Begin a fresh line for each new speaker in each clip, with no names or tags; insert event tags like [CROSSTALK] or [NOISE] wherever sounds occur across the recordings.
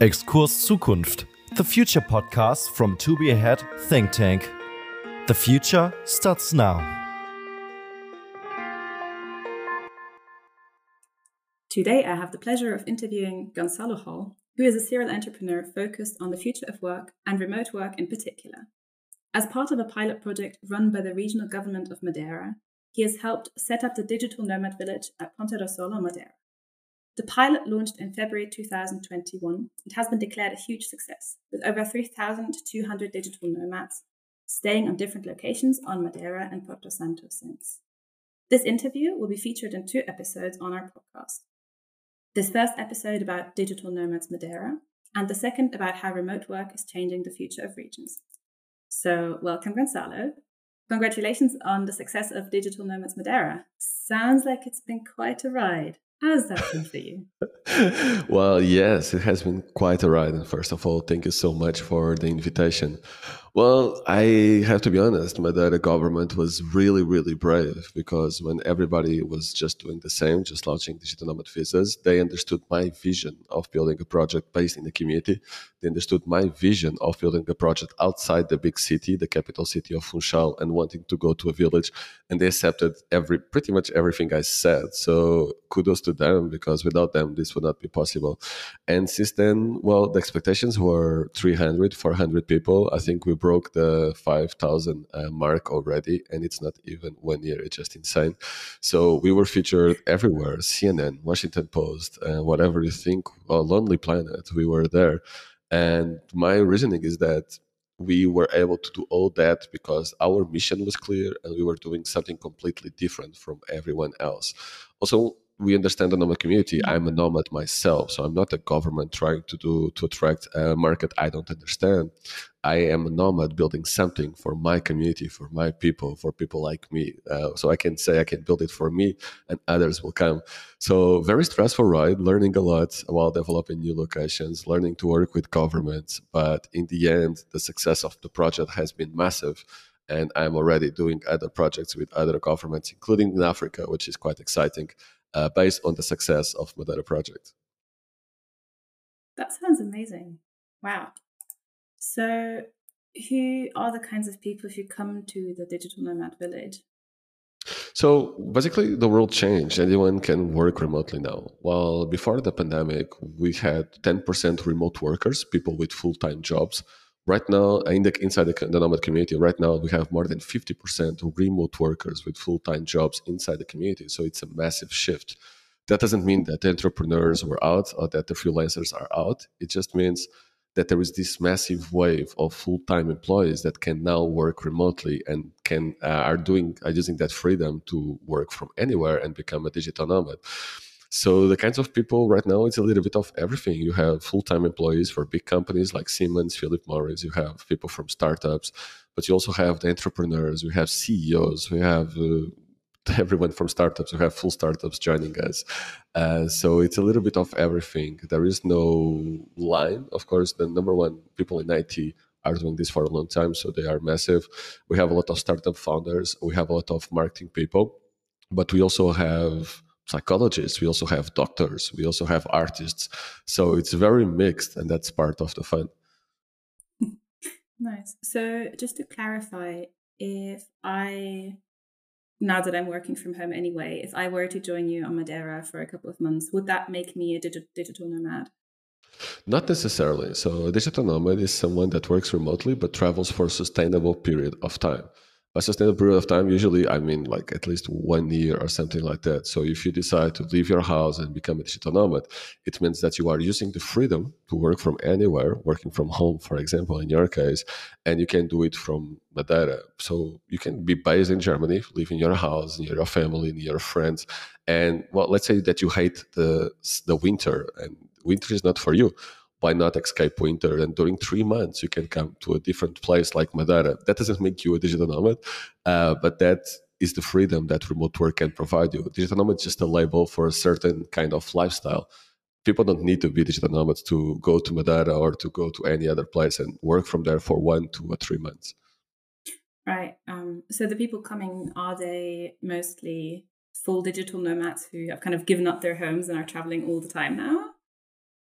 Exkurs Zukunft, the future podcast from To Be Ahead Think Tank. The future starts now.
Today, I have the pleasure of interviewing Gonzalo Hall, who is a serial entrepreneur focused on the future of work and remote work in particular. As part of a pilot project run by the regional government of Madeira, he has helped set up the digital nomad village at Ponta do Sol Madeira. The pilot launched in February 2021. It has been declared a huge success, with over 3,200 digital nomads staying on different locations on Madeira and Porto Santo since. This interview will be featured in two episodes on our podcast. This first episode about digital nomads Madeira, and the second about how remote work is changing the future of regions. So, welcome, Gonzalo. Congratulations on the success of Digital Nomads Madeira. Sounds like it's been quite a ride. How's that been for you? [LAUGHS]
well, yes, it has been quite a ride. And first of all, thank you so much for the invitation. Well, I have to be honest, my Madeira government was really, really brave because when everybody was just doing the same, just launching digital nomad visas, they understood my vision of building a project based in the community. They understood my vision of building a project outside the big city, the capital city of Funchal, and wanting to go to a village. And they accepted every pretty much everything I said. So kudos to them because without them, this would not be possible. And since then, well, the expectations were 300, 400 people. I think we broke the 5,000 uh, mark already, and it's not even one year. It's just insane. So we were featured everywhere CNN, Washington Post, uh, whatever you think, well, Lonely Planet, we were there. And my reasoning is that we were able to do all that because our mission was clear and we were doing something completely different from everyone else. Also, we understand the nomad community. I'm a nomad myself, so I'm not a government trying to do to attract a market I don't understand. I am a nomad building something for my community, for my people, for people like me. Uh, so I can say I can build it for me, and others will come. So very stressful ride, learning a lot while developing new locations, learning to work with governments. But in the end, the success of the project has been massive and I'm already doing other projects with other governments, including in Africa, which is quite exciting uh, based on the success of Madeira project.
That sounds amazing. Wow. So, who are the kinds of people who come to the Digital Nomad Village?
So basically, the world changed. Anyone can work remotely now. While before the pandemic, we had 10% remote workers, people with full time jobs right now in the, inside the, the nomad community right now we have more than 50% of remote workers with full-time jobs inside the community. So it's a massive shift. That doesn't mean that the entrepreneurs were out or that the freelancers are out. It just means that there is this massive wave of full-time employees that can now work remotely and can uh, are doing are using that freedom to work from anywhere and become a digital nomad so the kinds of people right now, it's a little bit of everything. You have full-time employees for big companies like Siemens, Philip Morris. You have people from startups, but you also have the entrepreneurs. We have CEOs. We have uh, [LAUGHS] everyone from startups. We have full startups joining us. Uh, so it's a little bit of everything. There is no line. Of course, the number one people in IT are doing this for a long time, so they are massive. We have a lot of startup founders. We have a lot of marketing people, but we also have psychologists we also have doctors we also have artists. So it's very mixed and that's part of the fun.
Nice. So just to clarify if i now that i'm working from home anyway if i were to join you on madeira for a couple of months would that make me a digi- digital nomad?
Not necessarily. So a digital nomad is someone that works remotely but travels for a sustainable period of time a sustainable period of time usually i mean like at least one year or something like that. So if you decide to leave your house and become a digital nomad it means that you are using the freedom to work from anywhere working from home for example in your case and you can do it from madeira. So you can be based in germany live in your house near your family near your friends and well let's say that you hate the the winter and winter is not for you why not escape winter? And during three months, you can come to a different place like Madeira. That doesn't make you a digital nomad, uh, but that is the freedom that remote work can provide you. Digital nomad is just a label for a certain kind of lifestyle. People don't need to be digital nomads to go to Madeira or to go to any other place and work from there for one, two, or three months.
Right. Um, so the people coming are they mostly full digital nomads who have kind of given up their homes and are traveling all the time now?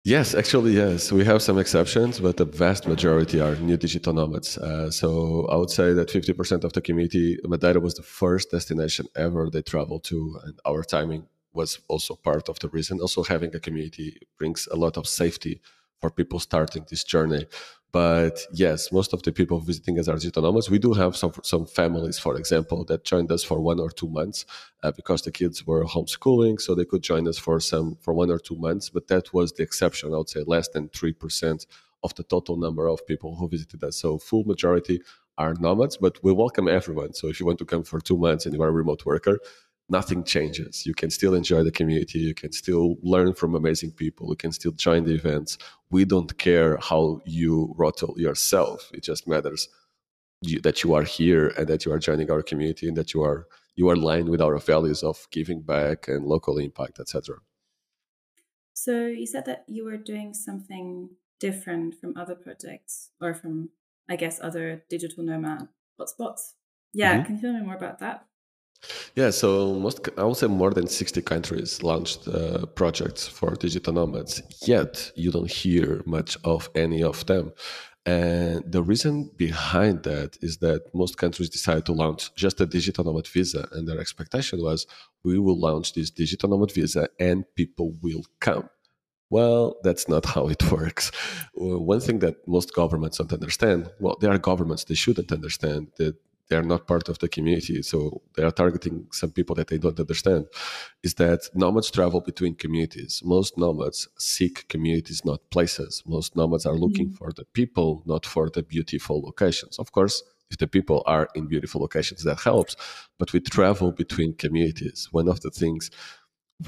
Yes, actually, yes. We have some exceptions, but the vast majority are new digital nomads. Uh, so I would say that 50% of the community, Madeira was the first destination ever they traveled to, and our timing was also part of the reason. Also, having a community brings a lot of safety for people starting this journey. But yes, most of the people visiting as digital nomads, we do have some some families, for example, that joined us for one or two months uh, because the kids were homeschooling, so they could join us for some for one or two months. But that was the exception. I would say less than three percent of the total number of people who visited us. So full majority are nomads, but we welcome everyone. So if you want to come for two months and you are a remote worker, nothing changes. You can still enjoy the community. You can still learn from amazing people. You can still join the events. We don't care how you rottle yourself. It just matters you, that you are here and that you are joining our community and that you are you are aligned with our values of giving back and local impact, etc.
So you said that you were doing something different from other projects or from, I guess, other digital nomad hotspots. Yeah, mm-hmm. can you tell me more about that?
Yeah, so most I would say more than 60 countries launched uh, projects for digital nomads. Yet you don't hear much of any of them. And the reason behind that is that most countries decided to launch just a digital nomad visa, and their expectation was we will launch this digital nomad visa and people will come. Well, that's not how it [LAUGHS] works. One thing that most governments don't understand well, there are governments they shouldn't understand that they are not part of the community so they are targeting some people that they don't understand is that nomads travel between communities. Most nomads seek communities not places. Most nomads are looking mm-hmm. for the people not for the beautiful locations. Of course if the people are in beautiful locations that helps but we travel between communities. One of the things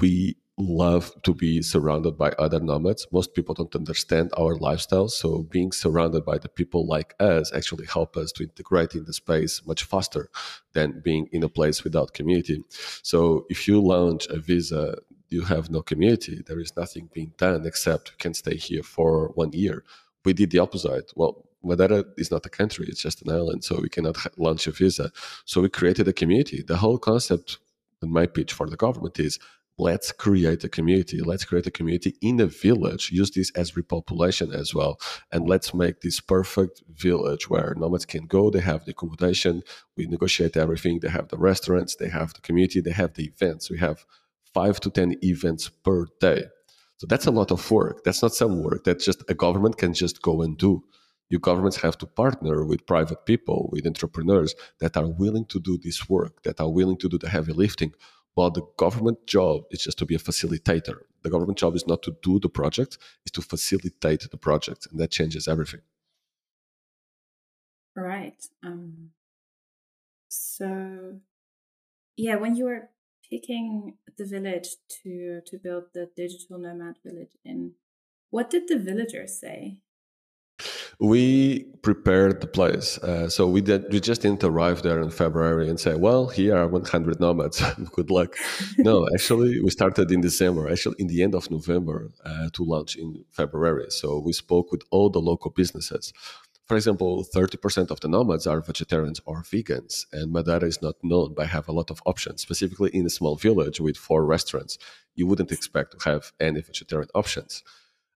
we love to be surrounded by other nomads. Most people don't understand our lifestyle, so being surrounded by the people like us actually help us to integrate in the space much faster than being in a place without community. So if you launch a visa, you have no community. There is nothing being done except you can stay here for one year. We did the opposite. Well, Madeira is not a country; it's just an island, so we cannot launch a visa. So we created a community. The whole concept and my pitch for the government is let's create a community. Let's create a community in a village. Use this as repopulation as well. And let's make this perfect village where nomads can go. They have the accommodation. We negotiate everything. They have the restaurants. They have the community. They have the events. We have five to ten events per day. So that's a lot of work. That's not some work that just a government can just go and do. You governments have to partner with private people with entrepreneurs that are willing to do this work that are willing to do the heavy lifting well, the government job is just to be a facilitator. The government job is not to do the project, it's to facilitate the project. And that changes everything.
Right. Um, so, yeah, when you were picking the village to to build the digital nomad village in, what did the villagers say?
We prepared the place. Uh, so we did. We just didn't arrive there in February and say, "Well, here are 100 nomads. [LAUGHS] Good luck." no, [LAUGHS] actually, we started in December. Actually, in the end of November uh, to launch in February. So we spoke with all the local businesses. For example, 30% of the nomads are vegetarians or vegans, and Madeira is not known by have a lot of options. Specifically, in a small village with four restaurants, you wouldn't expect to have any vegetarian options.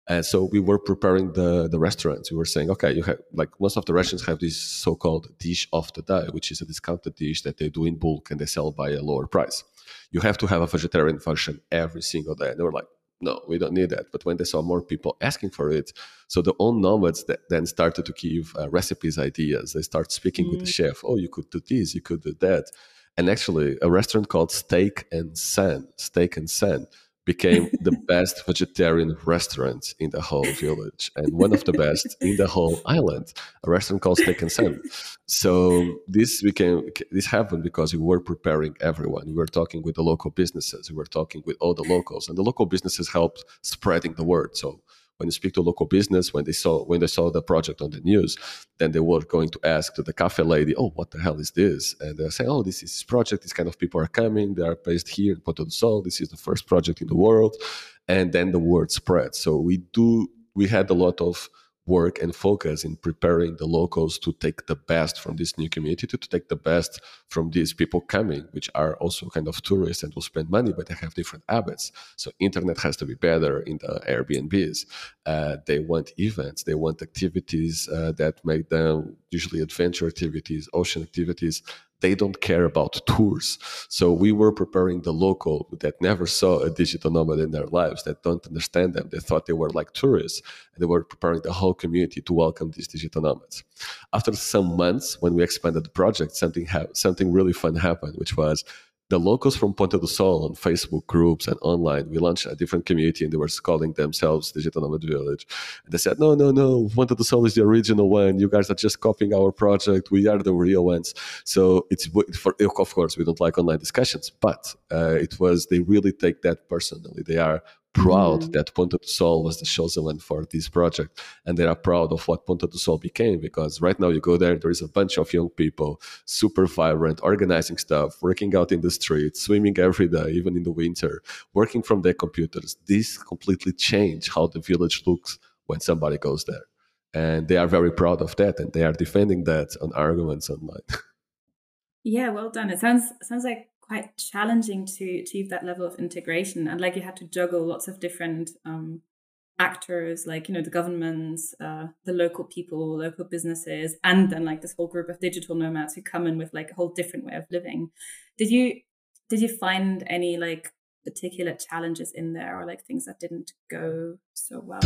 And so we were preparing the, the restaurants. We were saying, okay, you have like most of the restaurants have this so-called dish of the day, which is a discounted dish that they do in bulk and they sell by a lower price. You have to have a vegetarian version every single day. And they were like, no, we don't need that. But when they saw more people asking for it, so the own nomads then started to give uh, recipes ideas. They start speaking mm. with the mm. chef. Oh, you could do this, you could do that. And actually, a restaurant called Steak and Sun, Steak and Sun, became [LAUGHS] the best vegetarian restaurant in the whole village and one of the best in the whole island a restaurant called steak and sun so this became this happened because we were preparing everyone. We were talking with the local businesses. We were talking with all the locals and the local businesses helped spreading the word. So when you speak to local business, when they saw when they saw the project on the news, then they were going to ask to the cafe lady, "Oh, what the hell is this?" And they're saying, "Oh, this is this project. These kind of people are coming. They are based here in Ponta do Sol. This is the first project in the world." And then the word spread. So we do we had a lot of work and focus in preparing the locals to take the best from this new community, to, to take the best from these people coming, which are also kind of tourists and will spend money, but they have different habits. So internet has to be better in the Airbnbs. Uh, they want events, they want activities uh, that make them usually adventure activities, ocean activities they don't care about tours. So we were preparing the local that never saw a digital nomad in their lives, that don't understand them. They thought they were like tourists. And they were preparing the whole community to welcome these digital nomads. After some months, when we expanded the project, something ha- something really fun happened, which was the locals from Ponta do Sol on Facebook groups and online, we launched a different community and they were calling themselves Digital Nomad Village. And they said, no, no, no, Ponta do Sol is the original one. You guys are just copying our project. We are the real ones. So it's, for, of course, we don't like online discussions, but uh, it was, they really take that personally. They are proud mm. that Ponta do Sol was the chosen one for this project. And they are proud of what Ponta do Sol became because right now you go there, there is a bunch of young people, super vibrant, organizing stuff, working out in the streets, swimming every day, even in the winter, working from their computers. This completely changed how the village looks when somebody goes there. And they are very proud of that and they are defending that on arguments online. [LAUGHS]
Yeah, well done. It sounds sounds like quite challenging to achieve that level of integration. And like you had to juggle lots of different um, actors like you know the governments uh, the local people local businesses and then like this whole group of digital nomads who come in with like a whole different way of living. Did you did you find any like particular challenges in there or like things that didn't go so well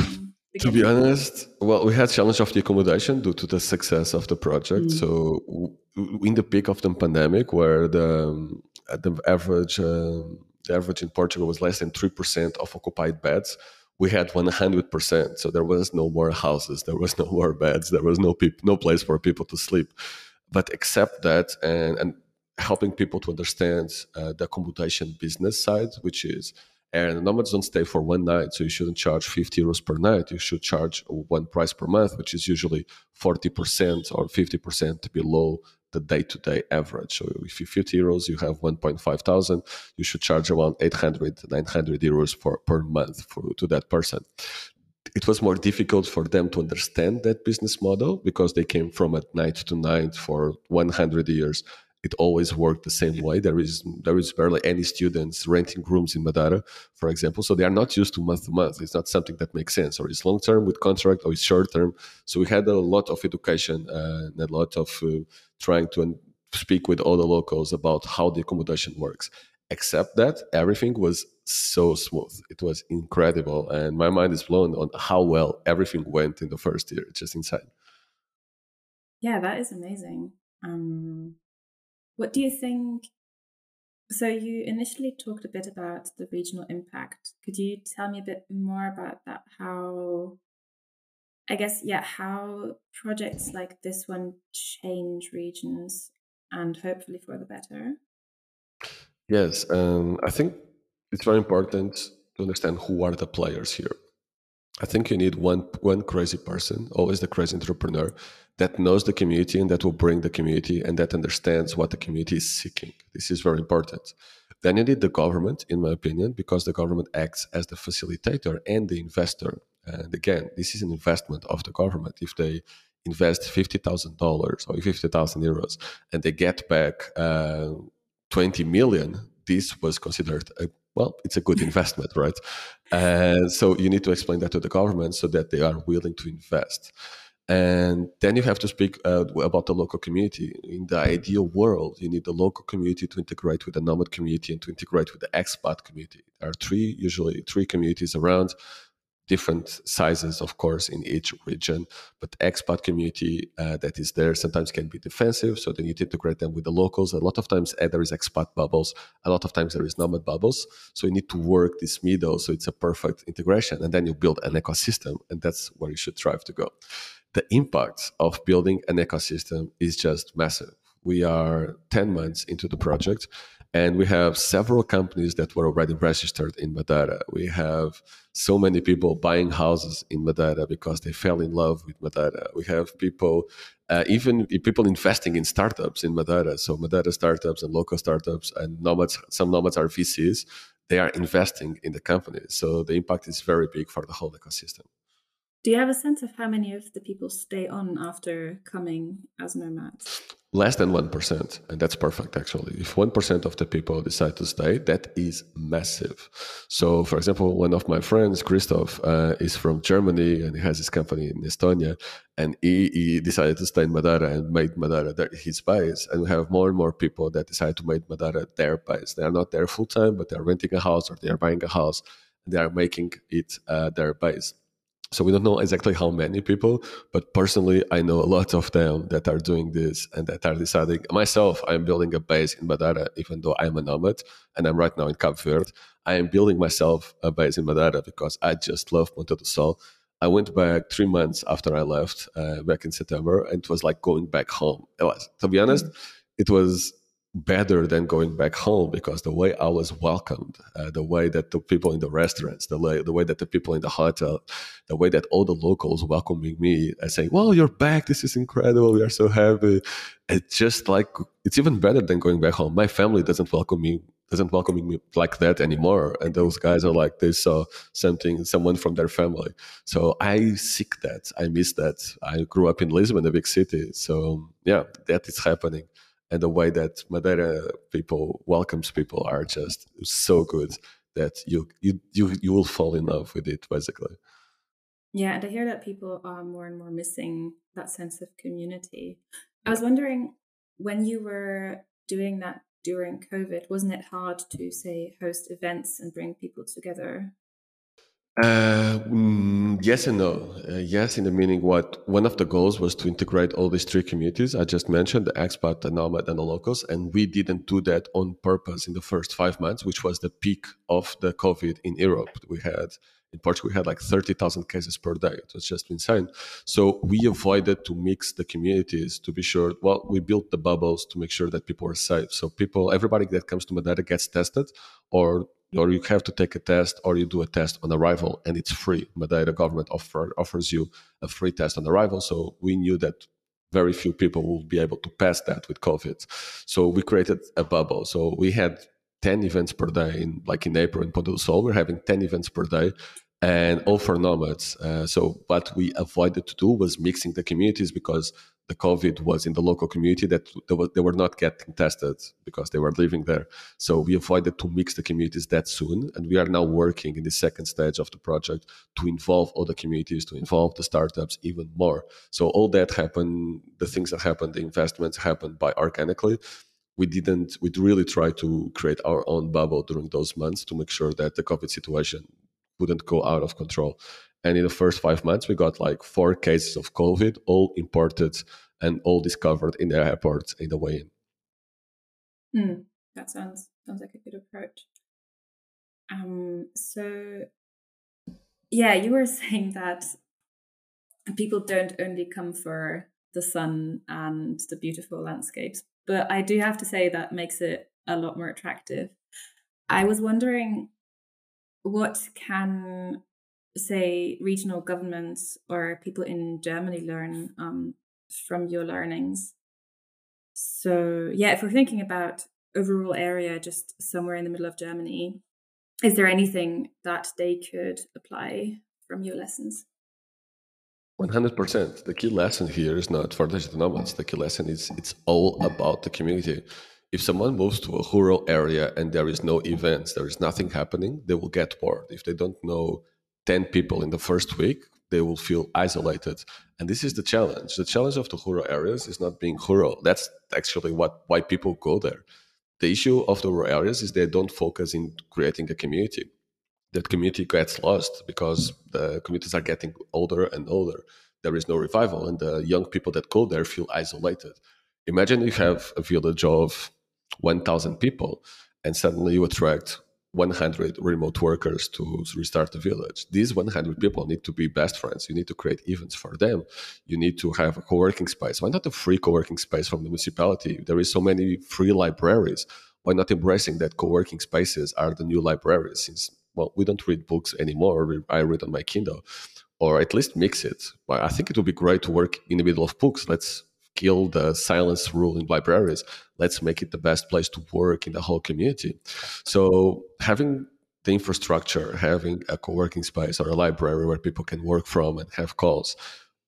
to be honest well we had challenge of the accommodation due to the success of the project. Mm. so in the peak of the pandemic where the the average uh, the average in Portugal was less than three percent of occupied beds. We had one hundred percent, so there was no more houses, there was no more beds, there was no peop- no place for people to sleep. But except that, and and helping people to understand uh, the accommodation business side, which is and nomads don't stay for one night, so you shouldn't charge 50 euros per night. You should charge one price per month, which is usually 40% or 50% below the day-to-day average. So if you 50 euros, you have 1.5 thousand, you should charge around 800, 900 euros for, per month for, to that person. It was more difficult for them to understand that business model because they came from at night to night for 100 years it always worked the same way. There is there is barely any students renting rooms in Madeira, for example. So they are not used to month to month. It's not something that makes sense. Or it's long term with contract, or it's short term. So we had a lot of education uh, and a lot of uh, trying to speak with all the locals about how the accommodation works. Except that everything was so smooth. It was incredible, and my mind is blown on how well everything went in the first year. Just insane.
Yeah, that is amazing. Um, what do you think? So, you initially talked a bit about the regional impact. Could you tell me a bit more about that? How, I guess, yeah, how projects like this one change regions and hopefully for the better?
Yes, um, I think it's very important to understand who are the players here. I think you need one one crazy person, always the crazy entrepreneur, that knows the community and that will bring the community and that understands what the community is seeking. This is very important. Then you need the government, in my opinion, because the government acts as the facilitator and the investor. And again, this is an investment of the government. If they invest fifty thousand dollars or fifty thousand euros and they get back uh, twenty million, this was considered a well, it's a good investment, [LAUGHS] right? And so you need to explain that to the government so that they are willing to invest. And then you have to speak uh, about the local community. In the ideal world, you need the local community to integrate with the nomad community and to integrate with the expat community. There are three, usually three communities around different sizes, of course, in each region. But expat community uh, that is there sometimes can be defensive, so then you integrate them with the locals. A lot of times uh, there is expat bubbles. A lot of times there is nomad bubbles. So you need to work this middle, so it's a perfect integration, and then you build an ecosystem, and that's where you should strive to go. The impact of building an ecosystem is just massive. We are 10 months into the project, and we have several companies that were already registered in Madeira. We have so many people buying houses in Madeira because they fell in love with Madeira. We have people, uh, even people investing in startups in Madeira. So Madeira startups and local startups and nomads, some nomads are VCs. They are investing in the company. So the impact is very big for the whole ecosystem.
Do you have a sense of how many of the people stay on after coming as nomads?
Less than 1% and that's perfect actually. If 1% of the people decide to stay that is massive. So for example one of my friends christoph uh, is from germany and he has his company in estonia and he, he decided to stay in Madeira and made Madeira his base and we have more and more people that decide to make Madeira their base. They are not there full time but they're renting a house or they are buying a house and they are making it uh, their base so we don't know exactly how many people, but personally, I know a lot of them that are doing this and that are deciding. Myself, I'm building a base in Madeira, even though I'm a nomad and I'm right now in Cape Verde. I am building myself a base in Madeira because I just love Ponta do Sol. I went back three months after I left, uh, back in September, and it was like going back home. It was, to be honest, mm-hmm. it was better than going back home because the way I was welcomed, uh, the way that the people in the restaurants, the way, the way that the people in the hotel, the way that all the locals welcoming me and saying, "Well, you're back! This is incredible! We are so happy!" It's just like it's even better than going back home. My family doesn't welcome me doesn't welcome me like that anymore, and those guys are like they saw something, someone from their family. So I seek that. I miss that. I grew up in Lisbon, a big city, so yeah, that is happening and the way that Madeira people welcomes people are just so good that you you you you will fall in love with it basically.
Yeah, and I hear that people are more and more missing that sense of community. I was wondering when you were doing that during COVID, wasn't it hard to say host events and bring people together?
Uh, mm, yes and no. Uh, yes, in the meaning what one of the goals was to integrate all these three communities I just mentioned, the expat, the nomad, and the locals, and we didn't do that on purpose in the first five months, which was the peak of the COVID in Europe. We had in Portugal we had like thirty thousand cases per day. It was just insane. So we avoided to mix the communities to be sure. Well, we built the bubbles to make sure that people are safe. So people, everybody that comes to Madeira gets tested, or or you have to take a test or you do a test on arrival and it's free. Madeira government offer, offers you a free test on arrival. So we knew that very few people will be able to pass that with COVID. So we created a bubble. So we had 10 events per day in like in April in do Sol, we're having 10 events per day and all for nomads. Uh, so what we avoided to do was mixing the communities because the COVID was in the local community that they were, they were not getting tested because they were living there. So we avoided to mix the communities that soon. And we are now working in the second stage of the project to involve other communities, to involve the startups even more. So all that happened, the things that happened, the investments happened by organically we didn't we really try to create our own bubble during those months to make sure that the covid situation wouldn't go out of control. And in the first five months, we got like four cases of COVID, all imported and all discovered in the airport in the way
in. Mm, that sounds sounds like a good approach. Um, so, yeah, you were [LAUGHS] saying that people don't only come for the sun and the beautiful landscapes, but I do have to say that makes it a lot more attractive. I was wondering what can say regional governments or people in Germany learn um, from your learnings? So yeah, if we're thinking about a rural area just somewhere in the middle of Germany, is there anything that they could apply from your lessons?
100%. The key lesson here is not for digital nomads. The key lesson is it's all about the community if someone moves to a rural area and there is no events, there is nothing happening, they will get bored. If they don't know 10 people in the first week, they will feel isolated. And this is the challenge. The challenge of the rural areas is not being rural. That's actually what why people go there. The issue of the rural areas is they don't focus in creating a community. That community gets lost because the communities are getting older and older. There is no revival, and the young people that go there feel isolated. Imagine you have a village of 1,000 people, and suddenly you attract 100 remote workers to restart the village. These 100 people need to be best friends. You need to create events for them. You need to have a co-working space. Why not a free co-working space from the municipality? There is so many free libraries. Why not embracing that co-working spaces are the new libraries? Since well, we don't read books anymore. I read on my Kindle, or at least mix it. I think it would be great to work in the middle of books. Let's kill the silence rule in libraries. Let's make it the best place to work in the whole community. So having the infrastructure, having a co-working space or a library where people can work from and have calls,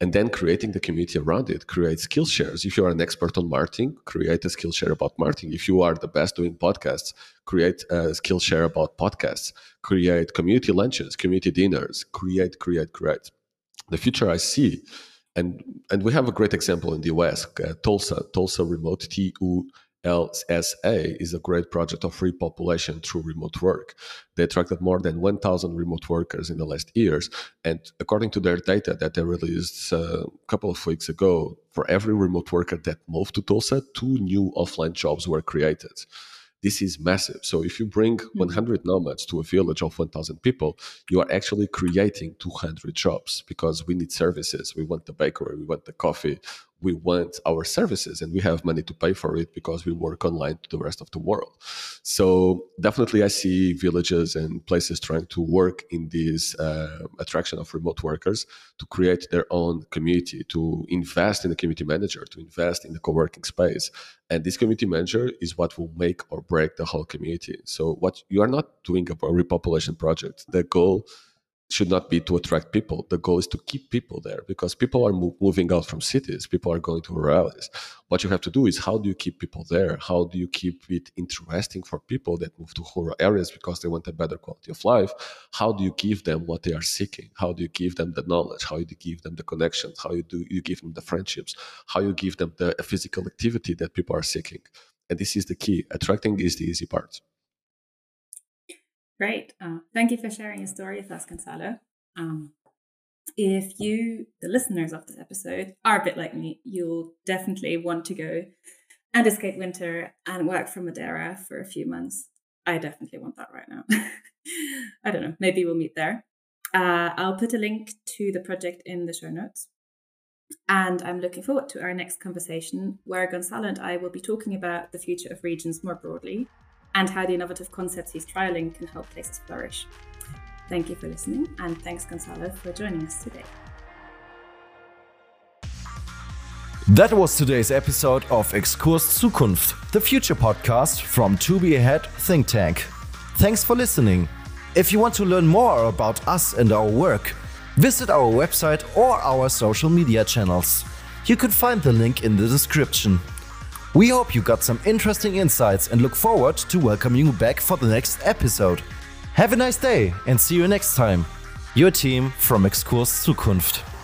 and then creating the community around it, create skill shares. If you are an expert on marketing, create a skill share about marketing. If you are the best doing podcasts, create a skill share about podcasts. Create community lunches, community dinners. Create, create, create. The future I see, and and we have a great example in the US, uh, Tulsa, Tulsa Remote T U L S A is a great project of repopulation through remote work. They attracted more than 1,000 remote workers in the last years. And according to their data that they released uh, a couple of weeks ago, for every remote worker that moved to Tulsa, two new offline jobs were created. This is massive. So if you bring hmm. 100 nomads to a village of 1,000 people, you are actually creating 200 jobs because we need services. We want the bakery, we want the coffee, we want our services and we have money to pay for it because we work online to the rest of the world. So definitely I see villages and places trying to work in this uh, attraction of remote workers to create their own community, to invest in the community manager, to invest in the co-working space. And this community manager is what will make or break the whole community. So what you are not doing a repopulation project. The goal should not be to attract people. The goal is to keep people there because people are mo- moving out from cities. People are going to ruralities. What you have to do is how do you keep people there? How do you keep it interesting for people that move to rural areas because they want a better quality of life? How do you give them what they are seeking? How do you give them the knowledge? How do you give them the connections? How you do you give them the friendships? How you give them the physical activity that people are seeking? And this is the key. Attracting is the easy part.
Great. Uh, thank you for sharing your story with us, Gonzalo. Um, if you, the listeners of this episode, are a bit like me, you'll definitely want to go and escape winter and work from Madeira for a few months. I definitely want that right now. [LAUGHS] I don't know. Maybe we'll meet there. Uh, I'll put a link to the project in the show notes. And I'm looking forward to our next conversation where Gonzalo and I will be talking about the future of regions more broadly and how the innovative concepts he's trialing can help places flourish. Thank you for listening, and thanks, Gonzalo, for joining us today.
That was today's episode of Exkurs Zukunft, the future podcast from To Be Ahead Think Tank. Thanks for listening. If you want to learn more about us and our work, visit our website or our social media channels. You can find the link in the description. We hope you got some interesting insights and look forward to welcoming you back for the next episode. Have a nice day and see you next time. Your team from Exkurs Zukunft.